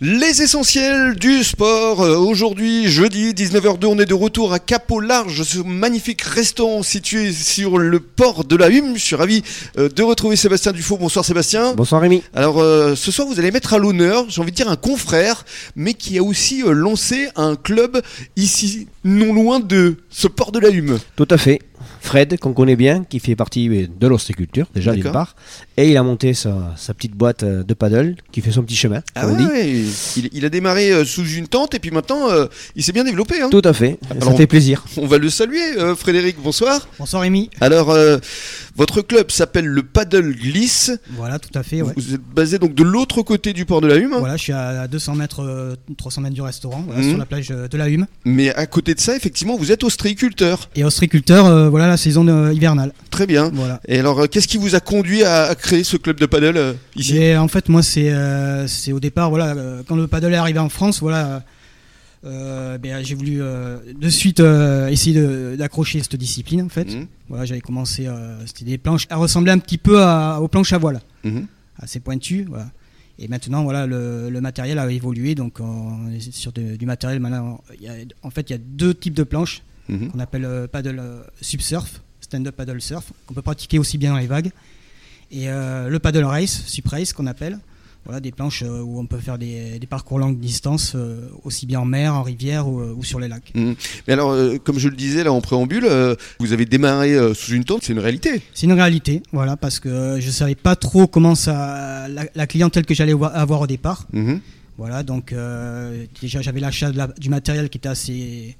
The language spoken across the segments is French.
Les essentiels du sport. Euh, Aujourd'hui, jeudi 19h02, on est de retour à Cap au Large, ce magnifique restaurant situé sur le port de la Hume. Je suis ravi euh, de retrouver Sébastien Dufaux. Bonsoir Sébastien. Bonsoir Rémi. Alors euh, ce soir, vous allez mettre à l'honneur, j'ai envie de dire un confrère, mais qui a aussi lancé un club ici, non loin de ce port de la Hume. Tout à fait. Fred, qu'on connaît bien, qui fait partie de l'ostréiculture, déjà d'une part. Et il a monté sa, sa petite boîte euh, de paddle, qui fait son petit chemin, Ah ouais, dit. ouais, il, il a démarré euh, sous une tente et puis maintenant, euh, il s'est bien développé. hein. Tout à fait. Alors- Ça fait plaisir. On va le saluer, euh, Frédéric. Bonsoir. Bonsoir Rémi. Alors, euh, votre club s'appelle le Paddle Glisse. Voilà, tout à fait. Ouais. Vous êtes basé donc de l'autre côté du port de la Hume, hein. Voilà, je suis à 200 mètres, euh, 300 mètres du restaurant, voilà, Mhm. sur la plage de la Hume. mais à côté de ça, effectivement, vous êtes ostréiculteur. Et ostréiculteur, euh, voilà la saison euh, hivernale. Très bien. Voilà. Et alors, euh, qu'est-ce qui vous a conduit à, à créer ce club de paddle euh, ici? Et en fait, moi, c'est c'est au départ, voilà, quand le paddle est arrivé en France, voilà, ben, j'ai voulu de suite essayer d'accrocher cette discipline, en fait. Mhm, Voilà, j'avais commencé, c'était des planches, elles ressemblaient un petit peu à- aux planches à voile. mhm. assez pointu. Voilà. Et maintenant, voilà, le, le matériel a évolué. Donc, on est sur de- du matériel. Maintenant, il y a- en fait, il y a deux types de planches Mhm. qu'on appelle euh, paddle euh, subsurf, stand-up paddle surf, qu'on peut pratiquer aussi bien dans les vagues. Et euh, le paddle race, sup race, qu'on appelle. Voilà, des planches où on peut faire des, des parcours longue distance, euh, aussi bien en mer, en rivière ou, ou sur les lacs. Mhm. Mais alors, euh, comme je le disais là en préambule, euh, vous avez démarré sous une tente, c'est une réalité. C'est une réalité, voilà, parce que je savais pas trop comment ça, la, la clientèle que j'allais avoir au départ. Mhm. Voilà, donc déjà j'avais l'achat la- du matériel qui était assez,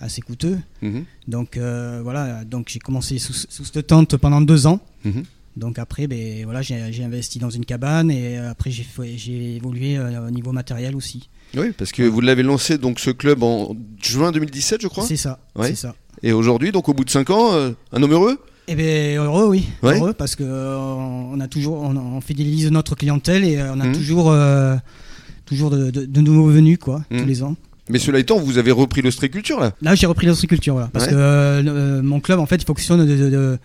assez coûteux. Mhm. Donc euh, voilà, donc j'ai commencé sous, sous cette tente pendant deux ans. Mhm. Donc après, ben, voilà, j'ai investi dans une cabane et euh, après j'ai évolué euh, au niveau matériel aussi. Oui, parce que vous l'avez lancé donc ce club en juin 2017, je crois. C'est ça, Ouais. c'est ça. Et aujourd'hui, donc au bout de 5 ans, euh, un homme heureux? Et bien heureux, oui, Ouais. heureux parce que euh, on a toujours, on, on fidélise notre clientèle et on a Mhm. toujours, toujours de, de- de nouveaux venus quoi, tous les ans. Mais cela étant, vous avez repris l'ostréiculture là. Là, j'ai repris l'ostréiculture, voilà, parce Ouais. que euh, le- mon club, en fait, il fonctionne de- de- de-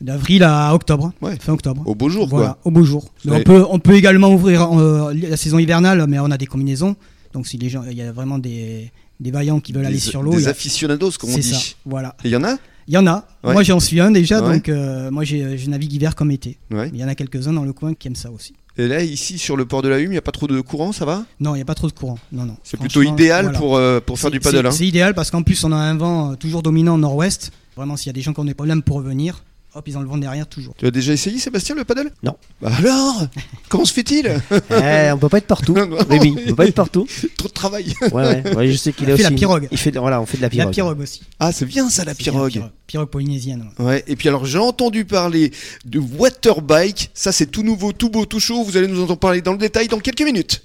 d'avril à octobre, Ouais. fin octobre. Au beau jour, voilà, quoi. au beau jour. On peut, on peut également ouvrir euh, la saison hivernale, mais on a des combinaisons. Donc, si les gens, il y a vraiment des, des vaillants qui veulent aller sur l'eau. des a- aficionados, comme on C'est dit. ça, voilà. Et il y en a? Il y en a. Ouais. Moi, j'en suis un déjà, Ouais. donc euh, moi, j'ai- je navigue hiver comme été. Il y en a quelques-uns dans le coin qui aiment ça aussi. Et là, ici, sur le port de la Hume, il n'y a pas trop de courant, ça va Non, il n'y a pas trop de courant. Non, non. C'est plutôt idéal voilà. pour, euh, pour faire du paddle. c'est- hein. C'est idéal parce qu'en plus, on a un vent euh, toujours dominant nord-ouest. Vraiment, s'il y a des gens qui ont des problèmes pour revenir, hop, ils ont le vent derrière toujours. Tu as déjà essayé, Sébastien, le paddle? Non. Bah alors? Comment se fait-il? Eh, on peut pas être partout. Non, non. Rémi, on peut pas être partout. Trop de travail. Ouais, ouais, ouais, je sais qu'il Il a fait la pirogue. Il fait, voilà, on fait de la pirogue. La pirogue aussi. Ah, c'est bien ça, la bien, pirogue. Pirogue polynésienne. ouais. Ouais, et puis alors j'ai entendu parler de waterbike, ça c'est tout nouveau, tout beau, tout chaud, vous allez nous entendre parler dans le détail dans quelques minutes.